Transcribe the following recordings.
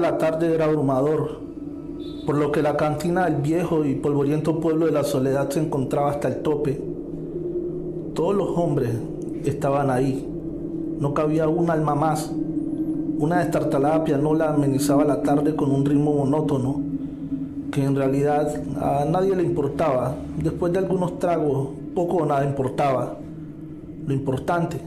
La tarde era abrumador, por lo que la cantina del viejo y polvoriento pueblo de la soledad se encontraba hasta el tope. Todos los hombres estaban ahí, no cabía un alma más. Una destartalada pianola amenizaba la tarde con un ritmo monótono, que en realidad a nadie le importaba. Después de algunos tragos, poco o nada importaba. Lo importante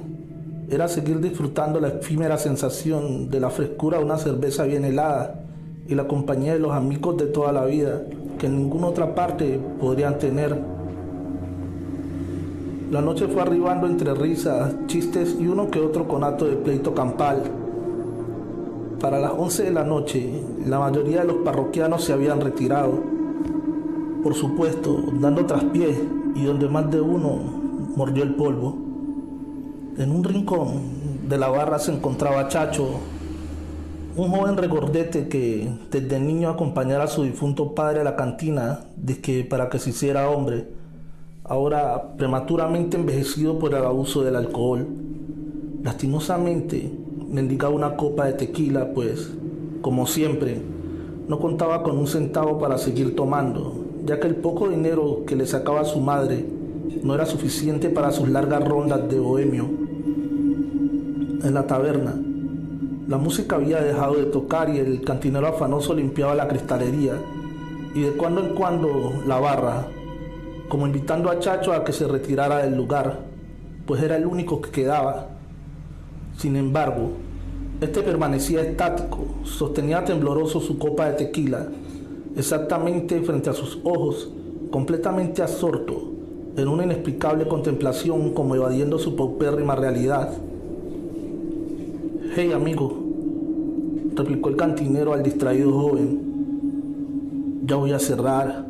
era seguir disfrutando la efímera sensación de la frescura de una cerveza bien helada y la compañía de los amigos de toda la vida que en ninguna otra parte podrían tener. La noche fue arribando entre risas, chistes y uno que otro conato de pleito campal. Para las 11 de la noche, la mayoría de los parroquianos se habían retirado. Por supuesto, dando traspié y donde más de uno mordió el polvo. En un rincón de la barra se encontraba Chacho, un joven regordete que desde niño acompañara a su difunto padre a la cantina que para que se hiciera hombre, ahora prematuramente envejecido por el abuso del alcohol. Lastimosamente, mendigaba una copa de tequila, pues, como siempre, no contaba con un centavo para seguir tomando, ya que el poco dinero que le sacaba su madre no era suficiente para sus largas rondas de bohemio. En la taberna, la música había dejado de tocar y el cantinero afanoso limpiaba la cristalería y de cuando en cuando la barra, como invitando a Chacho a que se retirara del lugar, pues era el único que quedaba. Sin embargo, este permanecía estático, sostenía tembloroso su copa de tequila, exactamente frente a sus ojos, completamente absorto, en una inexplicable contemplación como evadiendo su paupérrima realidad. Hey amigo, replicó el cantinero al distraído joven, ya voy a cerrar,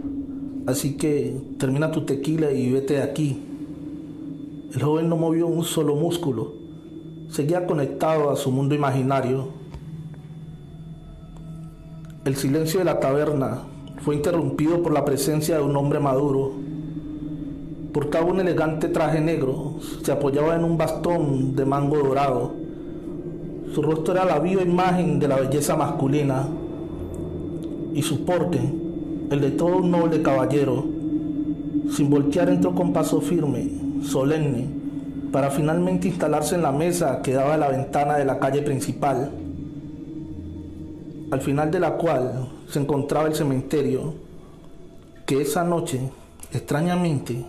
así que termina tu tequila y vete de aquí. El joven no movió un solo músculo, seguía conectado a su mundo imaginario. El silencio de la taberna fue interrumpido por la presencia de un hombre maduro. Portaba un elegante traje negro, se apoyaba en un bastón de mango dorado su rostro era la viva imagen de la belleza masculina y su porte, el de todo un noble caballero. Sin voltear entró con paso firme, solemne, para finalmente instalarse en la mesa que daba a la ventana de la calle principal, al final de la cual se encontraba el cementerio, que esa noche, extrañamente,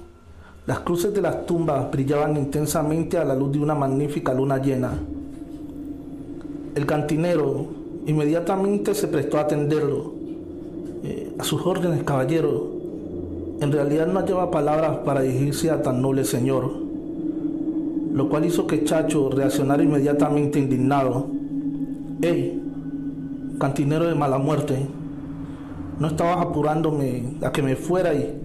las cruces de las tumbas brillaban intensamente a la luz de una magnífica luna llena. El cantinero inmediatamente se prestó a atenderlo. Eh, a sus órdenes, caballero. En realidad no lleva palabras para dirigirse a tan noble señor, lo cual hizo que Chacho reaccionara inmediatamente indignado. ¡Ey! Cantinero de mala muerte, no estabas apurándome a que me fuera y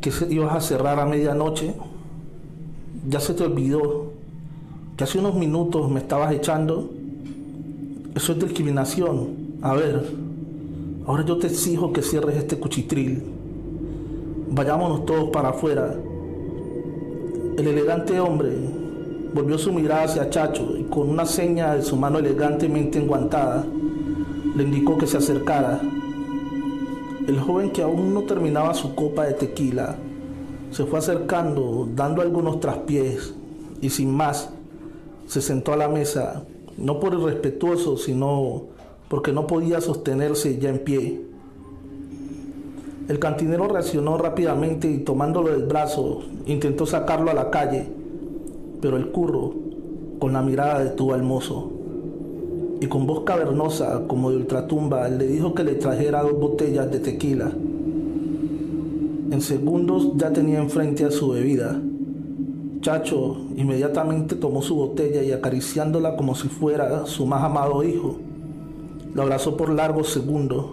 que ibas a cerrar a medianoche. Ya se te olvidó que hace unos minutos me estabas echando, eso es discriminación. A ver, ahora yo te exijo que cierres este cuchitril. Vayámonos todos para afuera. El elegante hombre volvió su mirada hacia Chacho y con una seña de su mano elegantemente enguantada le indicó que se acercara. El joven que aún no terminaba su copa de tequila se fue acercando dando algunos traspiés y sin más se sentó a la mesa, no por irrespetuoso, sino porque no podía sostenerse ya en pie. El cantinero reaccionó rápidamente y tomándolo del brazo, intentó sacarlo a la calle, pero el curro, con la mirada, detuvo al mozo y con voz cavernosa como de ultratumba le dijo que le trajera dos botellas de tequila. En segundos ya tenía enfrente a su bebida Chacho inmediatamente tomó su botella y acariciándola como si fuera su más amado hijo, lo abrazó por largos segundos,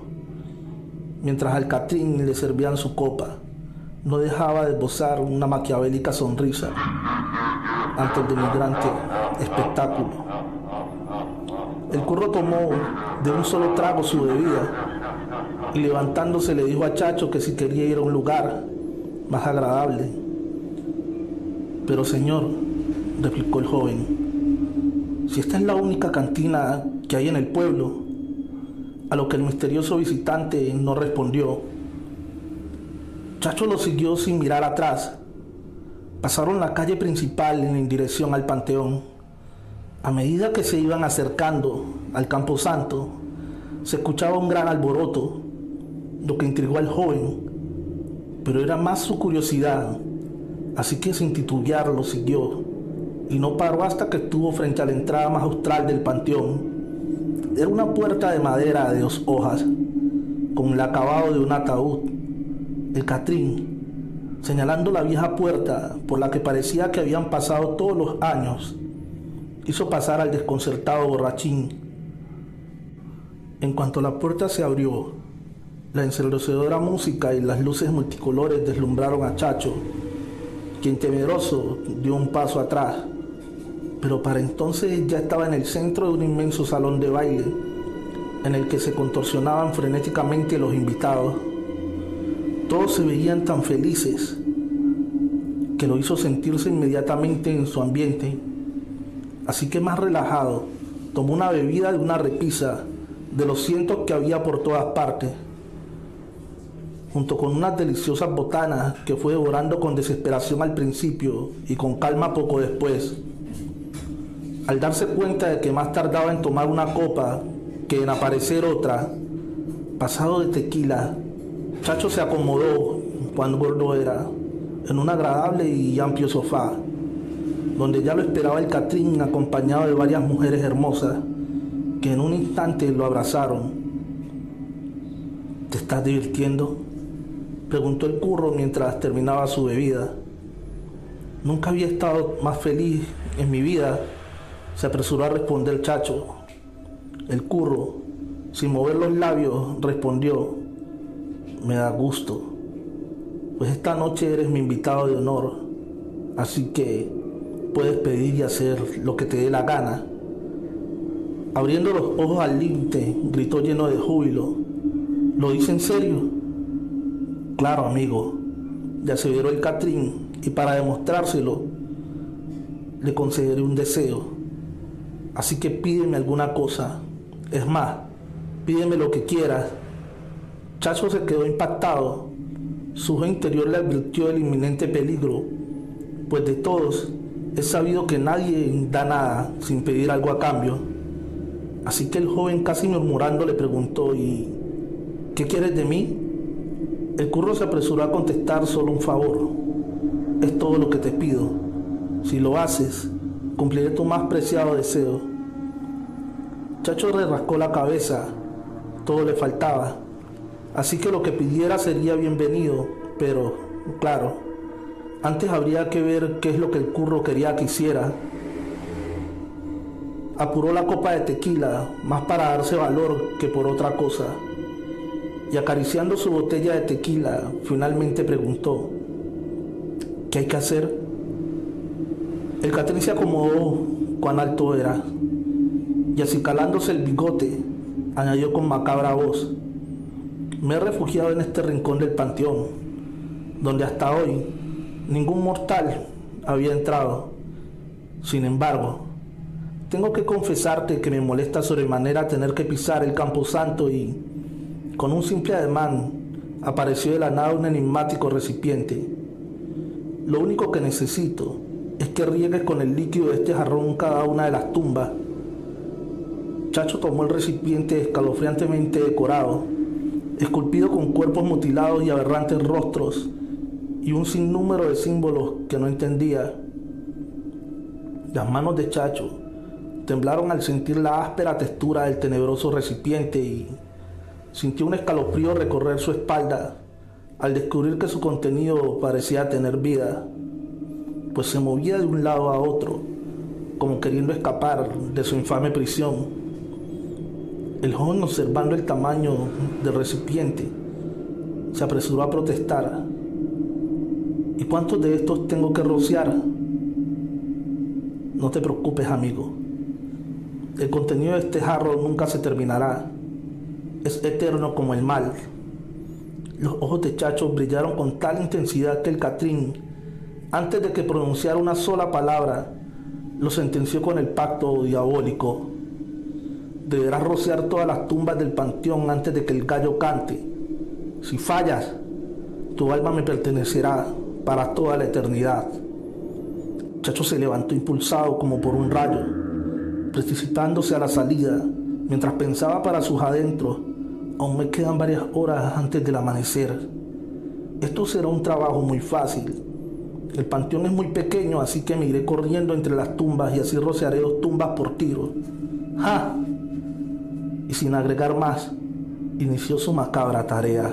mientras al Catrín le servían su copa. No dejaba de esbozar una maquiavélica sonrisa ante el denigrante espectáculo. El curro tomó de un solo trago su bebida y levantándose le dijo a Chacho que si quería ir a un lugar más agradable pero señor, replicó el joven, si esta es la única cantina que hay en el pueblo, a lo que el misterioso visitante no respondió. Chacho lo siguió sin mirar atrás. Pasaron la calle principal en dirección al panteón. A medida que se iban acercando al Campo Santo, se escuchaba un gran alboroto, lo que intrigó al joven, pero era más su curiosidad, así que sin titubear lo siguió y no paró hasta que estuvo frente a la entrada más austral del panteón. Era una puerta de madera de dos hojas, con el acabado de un ataúd. El Catrín, señalando la vieja puerta por la que parecía que habían pasado todos los años, hizo pasar al desconcertado borrachín. En cuanto la puerta se abrió, la ensordecedora música y las luces multicolores deslumbraron a Chacho, quien temeroso dio un paso atrás pero para entonces ya estaba en el centro de un inmenso salón de baile en el que se contorsionaban frenéticamente los invitados. Todos se veían tan felices que lo hizo sentirse inmediatamente en su ambiente. Así que más relajado, tomó una bebida de una repisa de los cientos que había por todas partes, junto con unas deliciosas botanas que fue devorando con desesperación al principio y con calma poco después. Al darse cuenta de que más tardaba en tomar una copa que en aparecer otra, pasado de tequila, Chacho se acomodó, cuando gordo era, en un agradable y amplio sofá, donde ya lo esperaba el Catrín acompañado de varias mujeres hermosas que en un instante lo abrazaron. ¿Te estás divirtiendo? Preguntó el curro mientras terminaba su bebida. Nunca había estado más feliz en mi vida se apresuró a responder Chacho. El curro, sin mover los labios, respondió, me da gusto, pues esta noche eres mi invitado de honor, así que puedes pedir y hacer lo que te dé la gana. Abriendo los ojos al límite, gritó lleno de júbilo, ¿lo dice en serio? Claro, amigo, ya se vieron el Catrín y para demostrárselo le concederé un deseo. Así que pídeme alguna cosa. Es más, pídeme lo que quieras. Chacho se quedó impactado. Su interior le advirtió el inminente peligro, pues de todos es sabido que nadie da nada sin pedir algo a cambio. Así que el joven casi murmurando le preguntó, ¿y qué quieres de mí? El curro se apresuró a contestar solo un favor. Es todo lo que te pido. Si lo haces, cumpliré tu más preciado deseo. Chacho le rascó la cabeza, todo le faltaba, así que lo que pidiera sería bienvenido, pero, claro, antes habría que ver qué es lo que el curro quería que hiciera. Apuró la copa de tequila, más para darse valor que por otra cosa, y acariciando su botella de tequila, finalmente preguntó, ¿qué hay que hacer? El Catrín se acomodó cuán alto era y así calándose el bigote, añadió con macabra voz, me he refugiado en este rincón del panteón, donde hasta hoy ningún mortal había entrado. Sin embargo, tengo que confesarte que me molesta sobremanera tener que pisar el campo santo y, con un simple ademán, apareció de la nada un enigmático recipiente. Lo único que necesito es que riegues con el líquido de este jarrón cada una de las tumbas. Chacho tomó el recipiente escalofriantemente decorado, esculpido con cuerpos mutilados y aberrantes rostros, y un sinnúmero de símbolos que no entendía. Las manos de Chacho temblaron al sentir la áspera textura del tenebroso recipiente y sintió un escalofrío recorrer su espalda al descubrir que su contenido parecía tener vida pues se movía de un lado a otro, como queriendo escapar de su infame prisión. El joven, observando el tamaño del recipiente, se apresuró a protestar. ¿Y cuántos de estos tengo que rociar? No te preocupes, amigo. El contenido de este jarro nunca se terminará. Es eterno como el mal. Los ojos de Chacho brillaron con tal intensidad que el Catrín antes de que pronunciara una sola palabra, lo sentenció con el pacto diabólico. Deberás rociar todas las tumbas del panteón antes de que el gallo cante. Si fallas, tu alma me pertenecerá para toda la eternidad. Chacho se levantó impulsado como por un rayo, precipitándose a la salida, mientras pensaba para sus adentros, aún me quedan varias horas antes del amanecer. Esto será un trabajo muy fácil. El panteón es muy pequeño, así que me iré corriendo entre las tumbas y así rociaré dos tumbas por tiro. ¡Ja! Y sin agregar más, inició su macabra tarea.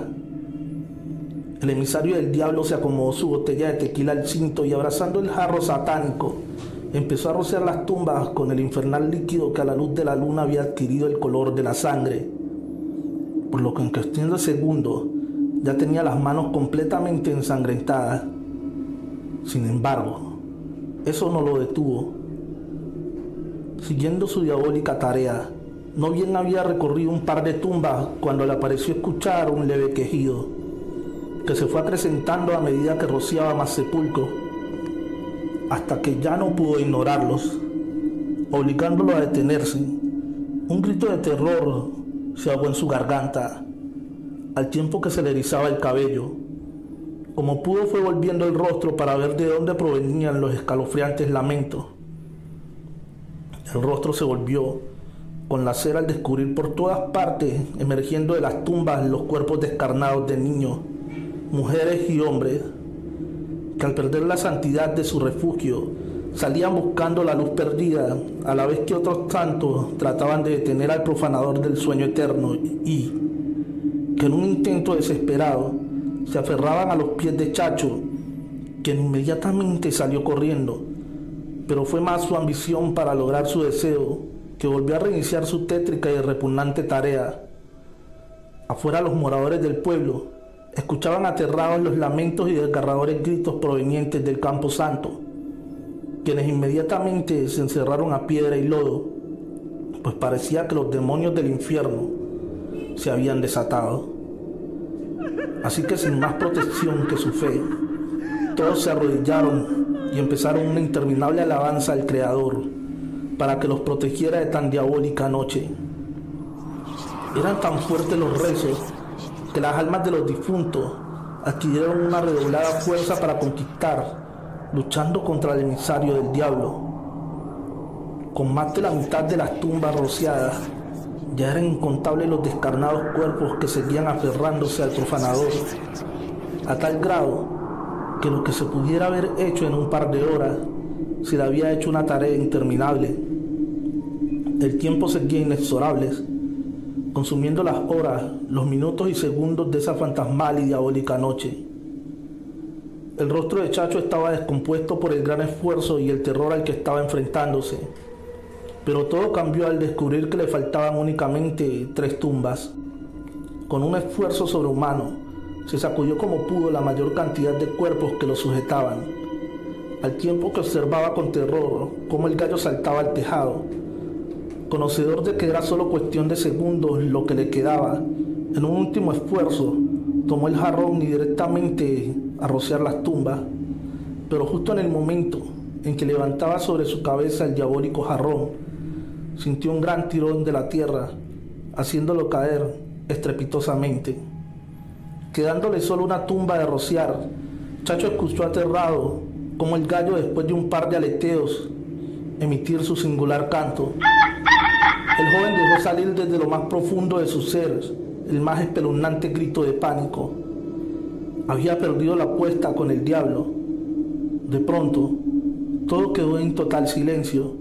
El emisario del diablo se acomodó su botella de tequila al cinto y abrazando el jarro satánico, empezó a rociar las tumbas con el infernal líquido que a la luz de la luna había adquirido el color de la sangre. Por lo que en cuestión de segundos ya tenía las manos completamente ensangrentadas. Sin embargo, eso no lo detuvo. Siguiendo su diabólica tarea, no bien había recorrido un par de tumbas cuando le pareció escuchar un leve quejido que se fue acrecentando a medida que rociaba más sepulcros, hasta que ya no pudo ignorarlos, obligándolo a detenerse. Un grito de terror se ahogó en su garganta, al tiempo que se le erizaba el cabello. Como pudo fue volviendo el rostro para ver de dónde provenían los escalofriantes lamentos. El rostro se volvió con la cera al descubrir por todas partes, emergiendo de las tumbas, los cuerpos descarnados de niños mujeres y hombres que al perder la santidad de su refugio salían buscando la luz perdida, a la vez que otros tantos trataban de detener al profanador del sueño eterno y que en un intento desesperado se aferraban a los pies de Chacho, quien inmediatamente salió corriendo, pero fue más su ambición para lograr su deseo que volvió a reiniciar su tétrica y repugnante tarea. Afuera los moradores del pueblo Escuchaban aterrados los lamentos y desgarradores gritos provenientes del campo santo, quienes inmediatamente se encerraron a piedra y lodo, pues parecía que los demonios del infierno se habían desatado. Así que sin más protección que su fe, todos se arrodillaron y empezaron una interminable alabanza al Creador para que los protegiera de tan diabólica noche. Eran tan fuertes los rezos que las almas de los difuntos adquirieron una redoblada fuerza para conquistar, luchando contra el emisario del diablo. Con más de la mitad de las tumbas rociadas, ya eran incontables los descarnados cuerpos que seguían aferrándose al profanador, a tal grado que lo que se pudiera haber hecho en un par de horas se le había hecho una tarea interminable. El tiempo seguía inexorable consumiendo las horas, los minutos y segundos de esa fantasmal y diabólica noche. El rostro de Chacho estaba descompuesto por el gran esfuerzo y el terror al que estaba enfrentándose, pero todo cambió al descubrir que le faltaban únicamente tres tumbas. Con un esfuerzo sobrehumano, se sacudió como pudo la mayor cantidad de cuerpos que lo sujetaban, al tiempo que observaba con terror cómo el gallo saltaba al tejado conocedor de que era solo cuestión de segundos lo que le quedaba, en un último esfuerzo, tomó el jarrón y directamente a rociar las tumbas, pero justo en el momento en que levantaba sobre su cabeza el diabólico jarrón, sintió un gran tirón de la tierra, haciéndolo caer estrepitosamente. Quedándole solo una tumba de rociar, Chacho escuchó aterrado como el gallo después de un par de aleteos emitir su singular canto. El joven dejó salir desde lo más profundo de sus seres el más espeluznante grito de pánico. Había perdido la apuesta con el diablo. De pronto, todo quedó en total silencio.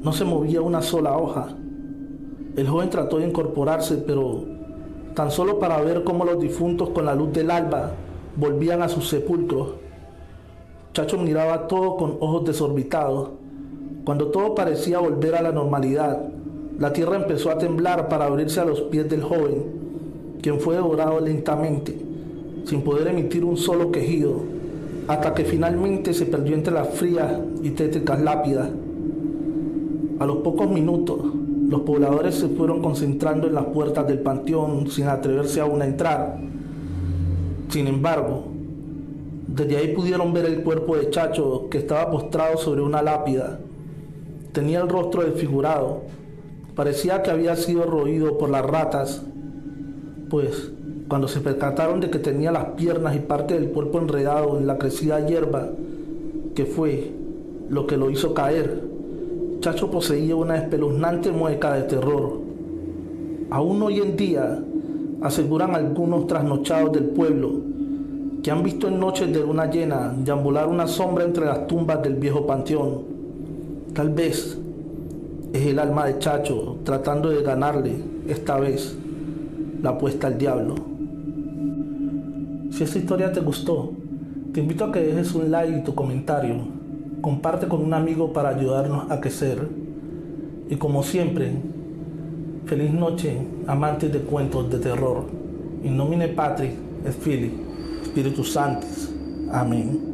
No se movía una sola hoja. El joven trató de incorporarse, pero tan solo para ver cómo los difuntos con la luz del alba volvían a sus sepulcros. Chacho miraba todo con ojos desorbitados. Cuando todo parecía volver a la normalidad, la tierra empezó a temblar para abrirse a los pies del joven, quien fue devorado lentamente, sin poder emitir un solo quejido, hasta que finalmente se perdió entre las frías y tétricas lápidas. A los pocos minutos, los pobladores se fueron concentrando en las puertas del panteón sin atreverse aún a entrar. Sin embargo, desde ahí pudieron ver el cuerpo de Chacho que estaba postrado sobre una lápida Tenía el rostro desfigurado. Parecía que había sido roído por las ratas, pues cuando se percataron de que tenía las piernas y parte del cuerpo enredado en la crecida hierba, que fue lo que lo hizo caer, Chacho poseía una espeluznante mueca de terror. Aún hoy en día, aseguran algunos trasnochados del pueblo, que han visto en noches de luna llena deambular una sombra entre las tumbas del viejo panteón. Tal vez es el alma de Chacho tratando de ganarle, esta vez, la apuesta al diablo. Si esta historia te gustó, te invito a que dejes un like y tu comentario. Comparte con un amigo para ayudarnos a crecer. Y como siempre, feliz noche, amantes de cuentos de terror. In nomine Patri et Filii, Spiritus Sanctus. Amén.